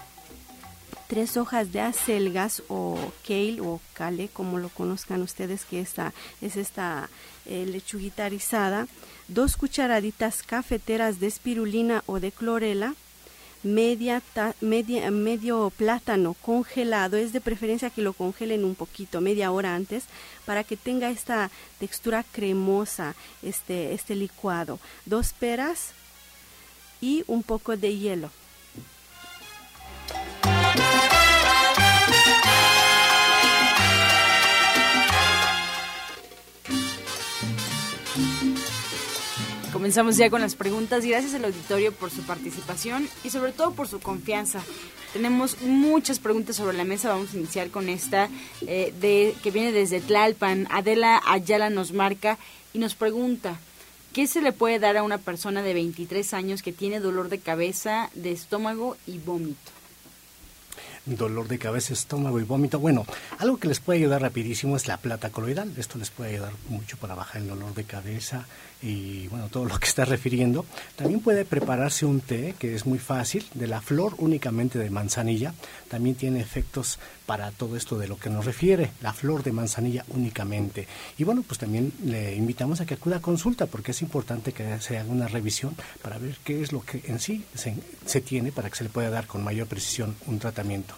tres hojas de acelgas o kale o kale, como lo conozcan ustedes, que esta, es esta eh, lechuguita rizada, dos cucharaditas cafeteras de espirulina o de clorela, media, media, medio plátano congelado, es de preferencia que lo congelen un poquito, media hora antes, para que tenga esta textura cremosa, este, este licuado. Dos peras y un poco de hielo. Comenzamos ya con las preguntas. Gracias al auditorio por su participación y sobre todo por su confianza. Tenemos muchas preguntas sobre la mesa. Vamos a iniciar con esta eh, de, que viene desde Tlalpan. Adela Ayala nos marca y nos pregunta, ¿qué se le puede dar a una persona de 23 años que tiene dolor de cabeza, de estómago y vómito? Dolor de cabeza, estómago y vómito. Bueno, algo que les puede ayudar rapidísimo es la plata coloidal. Esto les puede ayudar mucho para bajar el dolor de cabeza y bueno, todo lo que está refiriendo. También puede prepararse un té que es muy fácil, de la flor únicamente de manzanilla. También tiene efectos para todo esto de lo que nos refiere, la flor de manzanilla únicamente. Y bueno, pues también le invitamos a que acuda a consulta porque es importante que se haga una revisión para ver qué es lo que en sí se, se tiene para que se le pueda dar con mayor precisión un tratamiento.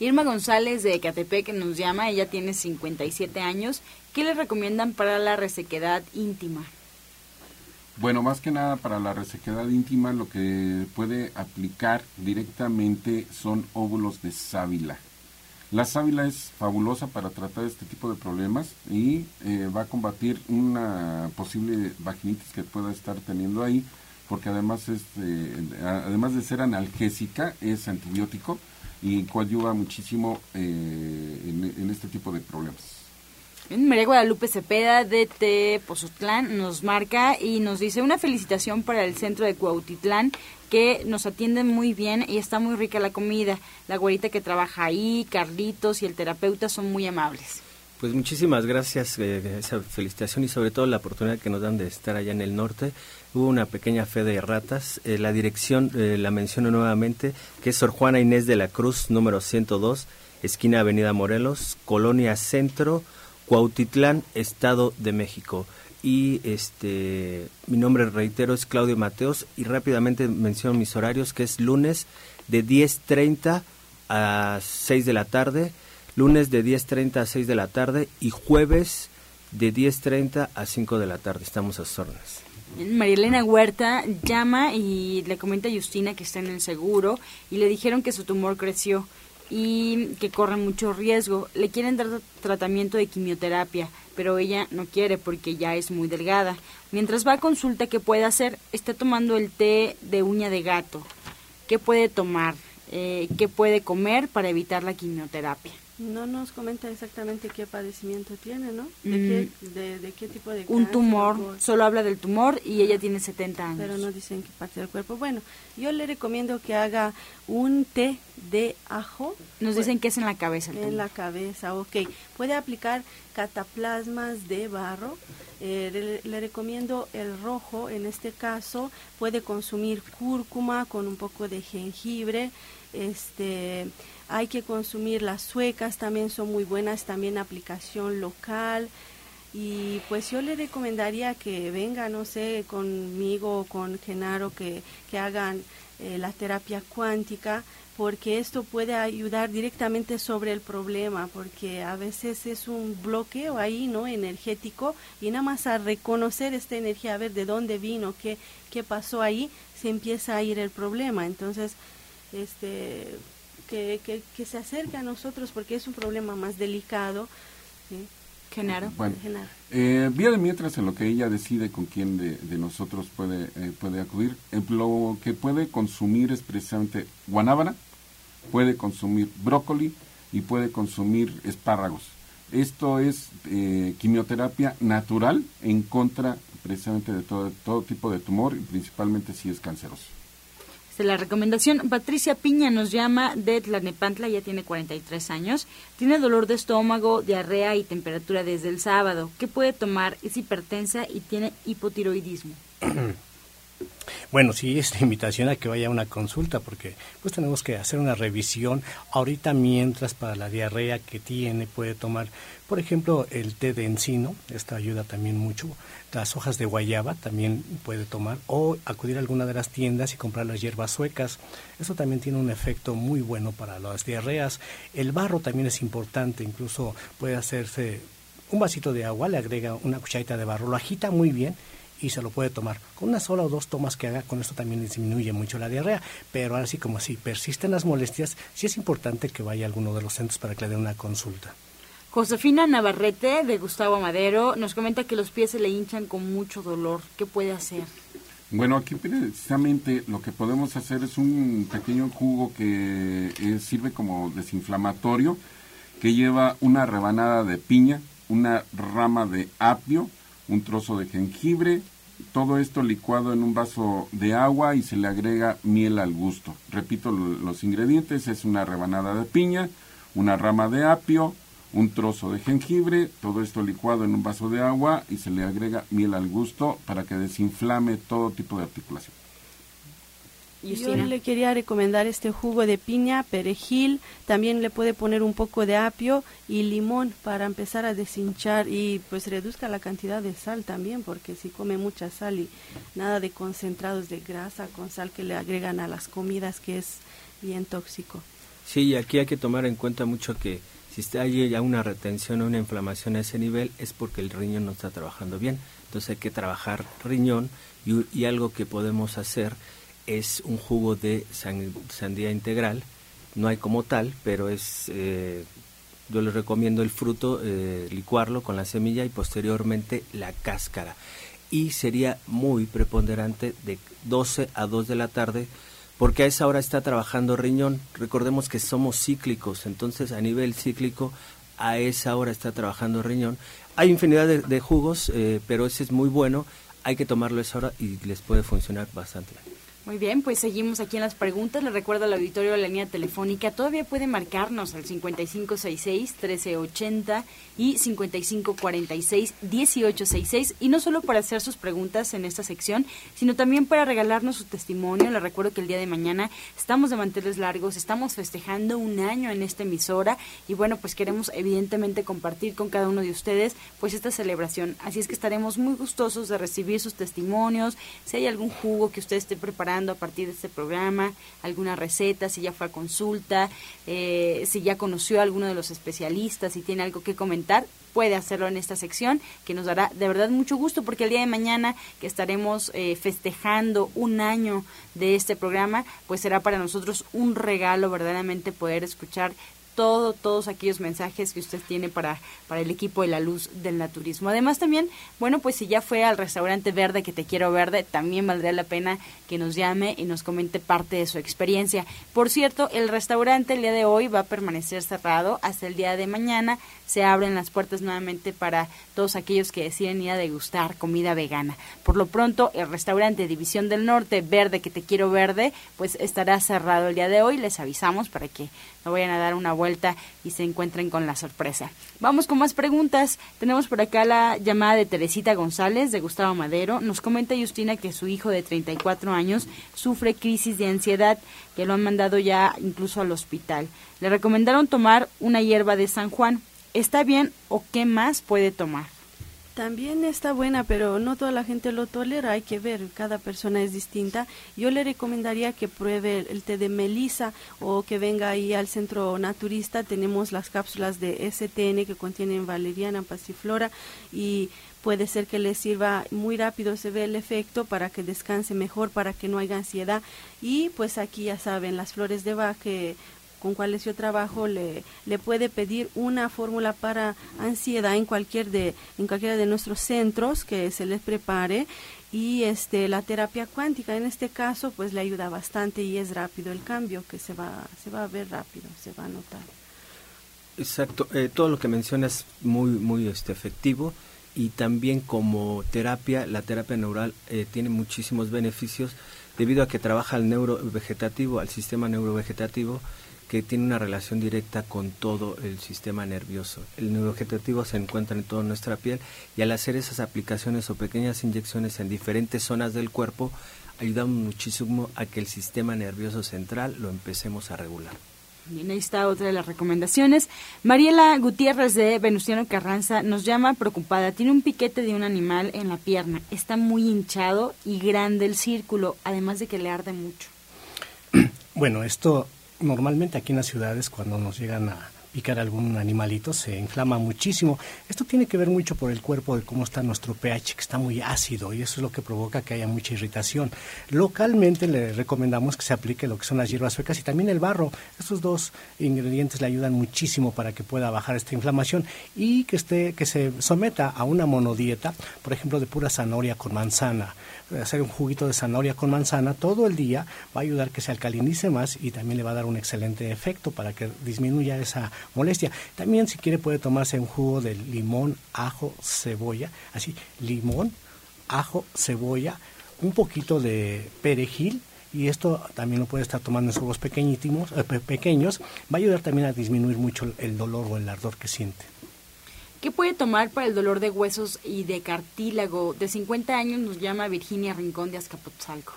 Irma González de Ecatepec nos llama, ella tiene 57 años. ¿Qué le recomiendan para la resequedad íntima? Bueno, más que nada para la resequedad íntima lo que puede aplicar directamente son óvulos de sábila. La sábila es fabulosa para tratar este tipo de problemas y eh, va a combatir una posible vaginitis que pueda estar teniendo ahí, porque además, es, además de ser analgésica, es antibiótico y coadyuva muchísimo eh, en, este tipo de problemas. María Guadalupe Cepeda de Tepozotlán nos marca y nos dice una felicitación para el centro de Cuautitlán que nos atienden muy bien y está muy rica la comida. La güerita que trabaja ahí, Carlitos y el terapeuta son muy amables. Pues muchísimas gracias, eh, esa felicitación y sobre todo la oportunidad que nos dan de estar allá en el norte hubo una pequeña fe de ratas. Eh, la dirección eh, la menciono nuevamente, que es Sor Juana Inés de la Cruz, número 102, esquina Avenida Morelos, Colonia Centro, Cuautitlán, Estado de México. Y este, mi nombre, reitero, es Claudio Mateos y rápidamente menciono mis horarios, que es lunes de 10.30 a 6 de la tarde, lunes de 10.30 a 6 de la tarde y jueves de 10.30 a 5 de la tarde. Estamos a sus órdenes. Marilena Huerta llama y le comenta a Justina que está en el seguro y le dijeron que su tumor creció y que corre mucho riesgo. Le quieren dar tratamiento de quimioterapia, pero ella no quiere porque ya es muy delgada. Mientras va a consulta, ¿qué puede hacer? Está tomando el té de uña de gato. ¿Qué puede tomar? Eh, ¿Qué puede comer para evitar la quimioterapia? No nos comenta exactamente qué padecimiento tiene, ¿no? ¿De, qué, de, qué tipo de Un tumor, solo habla del tumor y ella tiene 70 años. Pero no dicen qué parte del cuerpo. Bueno, yo le recomiendo que haga un té de ajo. Nos dicen que es en la cabeza. en la cabeza, ok. Puede aplicar cataplasmas de barro. Eh, le, le, recomiendo el rojo, en este caso puede consumir cúrcuma con un poco de jengibre. Este, hay que consumir las suecas, también son muy buenas, también aplicación local. Y pues yo le recomendaría que venga, no sé, conmigo o con Genaro, que, que hagan eh, la terapia cuántica, porque esto puede ayudar directamente sobre el problema, porque a veces es un bloqueo ahí, ¿no? Energético, y nada más a reconocer esta energía, a ver de dónde vino, qué, qué pasó ahí, se empieza a ir el problema. Entonces, este que, que, se acerque a nosotros porque es un problema más delicado. Genaro. Bueno, eh, vía de mientras en lo que ella decide con quién de, de nosotros puede, eh, puede acudir, lo que puede consumir es precisamente guanábana, puede consumir brócoli y puede consumir espárragos. Esto es eh, quimioterapia natural en contra precisamente de todo, todo tipo de tumor y principalmente si es canceroso la recomendación, Patricia Piña nos llama de Tlanepantla, ya tiene 43 años. Tiene dolor de estómago, diarrea y temperatura desde el sábado. ¿Qué puede tomar? Es hipertensa y tiene hipotiroidismo. Bueno, sí, es la invitación a que vaya a una consulta porque pues tenemos que hacer una revisión. Ahorita mientras para la diarrea que tiene puede tomar, por ejemplo, el té de encino, esta ayuda también mucho. Las hojas de guayaba también puede tomar o acudir a alguna de las tiendas y comprar las hierbas suecas. Eso también tiene un efecto muy bueno para las diarreas. El barro también es importante, incluso puede hacerse un vasito de agua, le agrega una cucharita de barro, lo agita muy bien y se lo puede tomar. Con una sola o dos tomas que haga, con esto también disminuye mucho la diarrea. Pero así como si persisten las molestias, sí es importante que vaya a alguno de los centros para que le den una consulta. Josefina Navarrete, de Gustavo Madero, nos comenta que los pies se le hinchan con mucho dolor. ¿Qué puede hacer? Bueno, aquí precisamente lo que podemos hacer es un pequeño jugo que eh, sirve como desinflamatorio, que lleva una rebanada de piña, una rama de apio, un trozo de jengibre, todo esto licuado en un vaso de agua y se le agrega miel al gusto. Repito los ingredientes, es una rebanada de piña, una rama de apio, un trozo de jengibre, todo esto licuado en un vaso de agua y se le agrega miel al gusto para que desinflame todo tipo de articulación. Yo le quería recomendar este jugo de piña, perejil, también le puede poner un poco de apio y limón para empezar a deshinchar y pues reduzca la cantidad de sal también, porque si come mucha sal y nada de concentrados de grasa con sal que le agregan a las comidas que es bien tóxico. Sí, y aquí hay que tomar en cuenta mucho que si hay ya una retención o una inflamación a ese nivel es porque el riñón no está trabajando bien. Entonces hay que trabajar riñón y, y algo que podemos hacer es un jugo de sandía integral. No hay como tal, pero es eh, yo les recomiendo el fruto, eh, licuarlo con la semilla y posteriormente la cáscara. Y sería muy preponderante de 12 a 2 de la tarde, porque a esa hora está trabajando riñón. Recordemos que somos cíclicos, entonces a nivel cíclico a esa hora está trabajando riñón. Hay infinidad de, jugos, eh, pero ese es muy bueno. Hay que tomarlo esa hora y les puede funcionar bastante bien. Muy bien, pues seguimos aquí en las preguntas. Le recuerdo al auditorio de la línea telefónica. Todavía puede marcarnos al 5566-1380 y 5546-1866. Y no solo para hacer sus preguntas en esta sección, sino también para regalarnos su testimonio. Le recuerdo que el día de mañana estamos de manteles largos, estamos festejando un año en esta emisora. Y bueno, pues queremos evidentemente compartir con cada uno de ustedes pues esta celebración. Así es que estaremos muy gustosos de recibir sus testimonios. Si hay algún jugo que usted esté preparando, a partir de este programa, alguna receta, si ya fue a consulta, eh, si ya conoció a alguno de los especialistas, si tiene algo que comentar, puede hacerlo en esta sección, que nos dará de verdad mucho gusto, porque el día de mañana que estaremos eh, festejando un año de este programa, pues será para nosotros un regalo verdaderamente poder escuchar todo, todos aquellos mensajes que usted tiene para, para el equipo de la luz del naturismo. Además también, bueno, pues si ya fue al restaurante verde que te quiero verde, también valdría la pena que nos llame y nos comente parte de su experiencia. Por cierto, el restaurante el día de hoy va a permanecer cerrado hasta el día de mañana. Se abren las puertas nuevamente para todos aquellos que deciden ir a degustar comida vegana. Por lo pronto, el restaurante División del Norte Verde que te quiero verde, pues estará cerrado el día de hoy. Les avisamos para que no vayan a dar una vuelta y se encuentren con la sorpresa. Vamos con más preguntas. Tenemos por acá la llamada de Teresita González de Gustavo Madero. Nos comenta Justina que su hijo de 34 años sufre crisis de ansiedad, que lo han mandado ya incluso al hospital. Le recomendaron tomar una hierba de San Juan. ¿Está bien o qué más puede tomar? También está buena, pero no toda la gente lo tolera, hay que ver, cada persona es distinta. Yo le recomendaría que pruebe el té de melisa o que venga ahí al centro naturista, tenemos las cápsulas de STN que contienen valeriana, pasiflora y puede ser que le sirva muy rápido, se ve el efecto para que descanse mejor, para que no haya ansiedad y pues aquí ya saben las flores de Bach con cuales yo trabajo le, le puede pedir una fórmula para ansiedad en cualquier de en cualquiera de nuestros centros que se les prepare. Y este la terapia cuántica en este caso pues le ayuda bastante y es rápido el cambio que se va se va a ver rápido se va a notar. Exacto. Eh, todo lo que mencionas muy muy este efectivo y también como terapia la terapia neural eh, tiene muchísimos beneficios debido a que trabaja al neurovegetativo al sistema neurovegetativo que tiene una relación directa con todo el sistema nervioso. El neurovegetativo se encuentra en toda nuestra piel y al hacer esas aplicaciones o pequeñas inyecciones en diferentes zonas del cuerpo, ayudamos muchísimo a que el sistema nervioso central lo empecemos a regular. Bien, ahí está otra de las recomendaciones. Mariela Gutiérrez de Venustiano Carranza nos llama preocupada. Tiene un piquete de un animal en la pierna. Está muy hinchado y grande el círculo, además de que le arde mucho. Bueno, esto normalmente aquí en las ciudades cuando nos llegan a picar algún animalito se inflama muchísimo. Esto tiene que ver mucho por el cuerpo de cómo está nuestro pH, que está muy ácido y eso es lo que provoca que haya mucha irritación. Localmente le recomendamos que se aplique lo que son las hierbas suecas y también el barro. Estos dos ingredientes le ayudan muchísimo para que pueda bajar esta inflamación y que esté que se someta a una monodieta, por ejemplo, de pura zanahoria con manzana hacer un juguito de zanahoria con manzana todo el día va a ayudar que se alcalinice más y también le va a dar un excelente efecto para que disminuya esa molestia. También si quiere puede tomarse un jugo de limón, ajo, cebolla, así, limón, ajo, cebolla, un poquito de perejil y esto también lo puede estar tomando en sorbos pequeñísimos, eh, pequeños, va a ayudar también a disminuir mucho el dolor o el ardor que siente. ¿Qué puede tomar para el dolor de huesos y de cartílago? De 50 años nos llama Virginia Rincón de Azcapotzalco.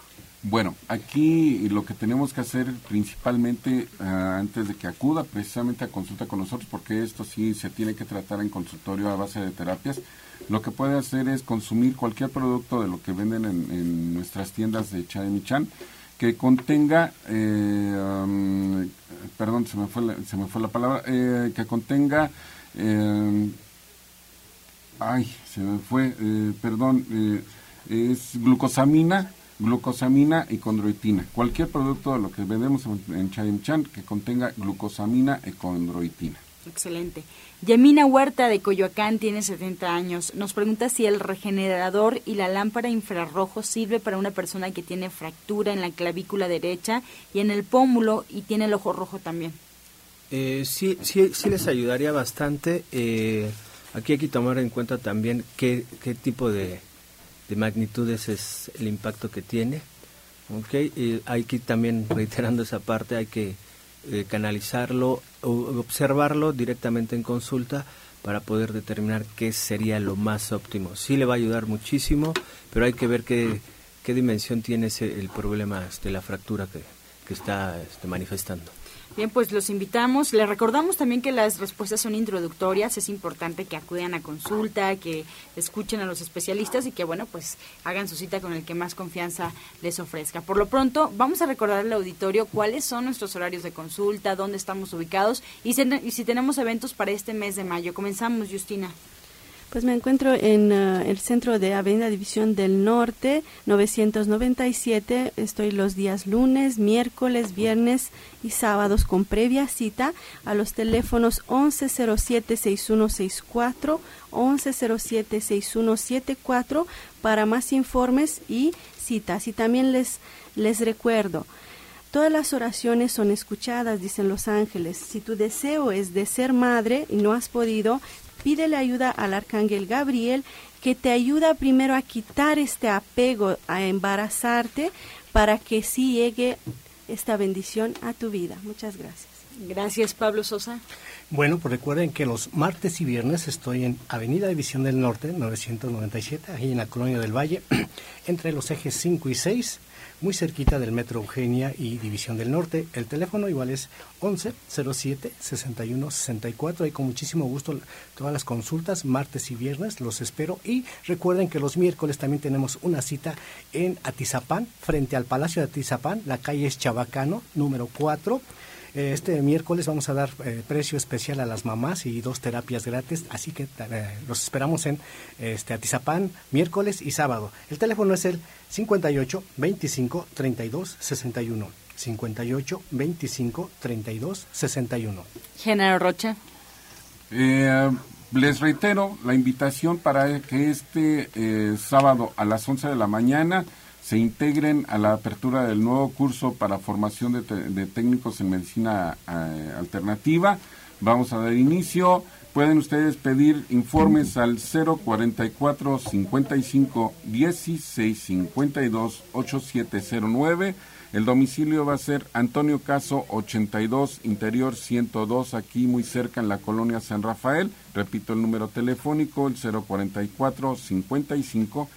Bueno, aquí lo que tenemos que hacer principalmente ah, antes de que acuda precisamente a consulta con nosotros, porque esto sí se tiene que tratar en consultorio a base de terapias, lo que puede hacer es consumir cualquier producto de lo que venden en, nuestras tiendas de Michan que contenga, eh, perdón, se me fue la, se me fue la palabra, eh, que contenga eh, ay, se me fue, eh, perdón, eh, es glucosamina, glucosamina y condroitina. Cualquier producto de lo que vendemos en, en Chan que contenga glucosamina y condroitina. Excelente. Yamina Huerta de Coyoacán tiene 70 años. Nos pregunta si el regenerador y la lámpara infrarrojo sirve para una persona que tiene fractura en la clavícula derecha y en el pómulo y tiene el ojo rojo también. Eh, sí, sí, sí les ayudaría bastante. Eh, Aquí hay que tomar en cuenta también qué, qué tipo de, magnitudes es el impacto que tiene. Okay, y hay que también, reiterando esa parte, hay que eh, canalizarlo, observarlo directamente en consulta para poder determinar qué sería lo más óptimo. Sí le va a ayudar muchísimo, pero hay que ver qué, qué dimensión tiene ese, el problema de este, la fractura que, que está este, manifestando. Bien, pues los invitamos. Les recordamos también que las respuestas son introductorias. Es importante que acudan a consulta, que escuchen a los especialistas y que, bueno, pues hagan su cita con el que más confianza les ofrezca. Por lo pronto, vamos a recordar al auditorio cuáles son nuestros horarios de consulta, dónde estamos ubicados y si, y si tenemos eventos para este mes de mayo. Comenzamos, Justina. Pues me encuentro en uh, el centro de Avenida División del Norte, 997. Estoy los días lunes, miércoles, viernes y sábados con previa cita a los teléfonos 1107-6164, 1107-6174 para más informes y citas. Y también les, les recuerdo, Todas las oraciones son escuchadas, dicen los ángeles. Si tu deseo es de ser madre y no has podido, pídele ayuda al arcángel Gabriel que te ayuda primero a quitar este apego, a embarazarte, para que sí llegue esta bendición a tu vida. Muchas gracias. Gracias, Pablo Sosa. Bueno, pues recuerden que los martes y viernes estoy en Avenida División del Norte, 997, ahí en la Colonia del Valle, entre los ejes 5 y 6 muy cerquita del Metro Eugenia y División del Norte. El teléfono igual es 11 07 61 64. Y con muchísimo gusto todas las consultas, martes y viernes, los espero. Y recuerden que los miércoles también tenemos una cita en Atizapán, frente al Palacio de Atizapán. La calle es Chabacano, número 4. Eh, este miércoles vamos a dar eh, precio especial a las mamás y dos terapias gratis, así que eh, los esperamos en este Atizapán miércoles y sábado. El teléfono es el 58 25 32 61. 58 25 32 61. Genaro Rocha. les reitero la invitación para que este sábado a las 11 de la mañana se integren a la apertura del nuevo curso para formación de, técnicos en medicina eh, alternativa. Vamos a dar inicio. Pueden ustedes pedir informes al 044 55 16 52 8709. El domicilio va a ser Antonio Caso 82, Interior 102, aquí muy cerca en la colonia San Rafael. Repito el número telefónico, el 044 55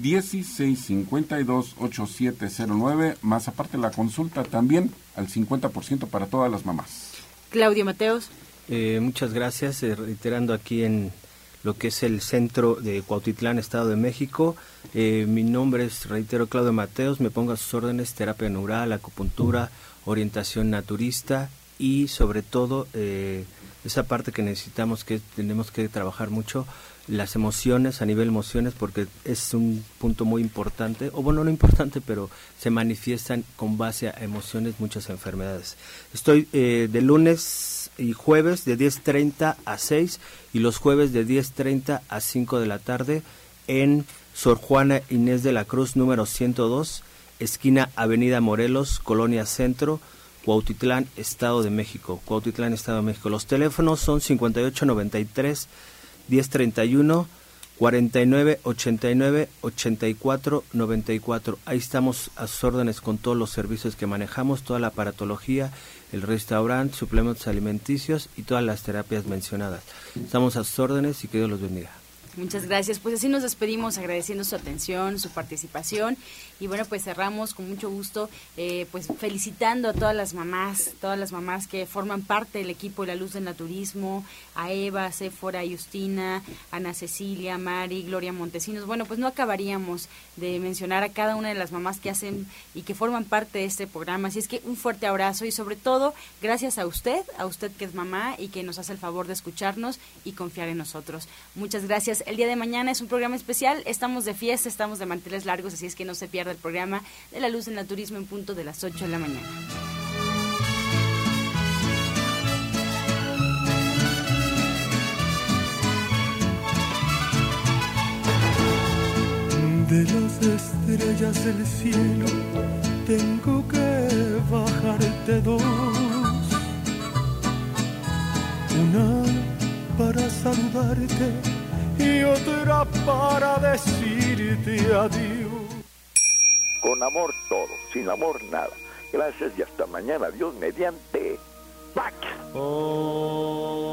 1652-8709, más aparte la consulta también al 50% para todas las mamás. Claudio Mateos. Eh, muchas gracias, eh, reiterando aquí en lo que es el centro de Cuautitlán, Estado de México. Eh, mi nombre es, reitero, Claudio Mateos, me pongo a sus órdenes terapia neural, acupuntura, orientación naturista y sobre todo esa parte que necesitamos, que tenemos que trabajar mucho, las emociones, a nivel emociones, porque es un punto muy importante, o bueno, no importante, pero se manifiestan con base a emociones muchas enfermedades. Estoy eh, de lunes y jueves de 10.30 a 6 y los jueves de 10.30 a 5 de la tarde en Sor Juana Inés de la Cruz número 102, esquina Avenida Morelos, Colonia Centro, Cuautitlán, Estado de México. Cuautitlán, Estado de México. Los teléfonos son 5893 1031 49 89 84 94. Ahí estamos a sus órdenes con todos los servicios que manejamos, toda la aparatología, el restaurante, suplementos alimenticios y todas las terapias mencionadas. Estamos a sus órdenes y que Dios los bendiga. Muchas gracias. Pues así nos despedimos agradeciendo su atención, su participación y bueno, pues cerramos con mucho gusto, eh, pues felicitando a todas las mamás, todas las mamás que forman parte del equipo de La Luz del Naturismo, a Eva, Sephora, Justina, Ana Cecilia, Mari, Gloria Montesinos. Bueno, pues no acabaríamos de mencionar a cada una de las mamás que hacen y que forman parte de este programa. Así es que un fuerte abrazo y sobre todo gracias a usted, a usted que es mamá y que nos hace el favor de escucharnos y confiar en nosotros. Muchas gracias. El día de mañana es un programa especial. Estamos de fiesta, estamos de manteles largos, así es que no se pierda el programa de la luz del naturismo en punto de las 8 de la mañana. De las estrellas del cielo tengo que bajarte dos. Una para saludarte y otra para decirte adiós. Con amor todo, sin amor nada. Gracias y hasta mañana, Dios mediante. Pax. Oh.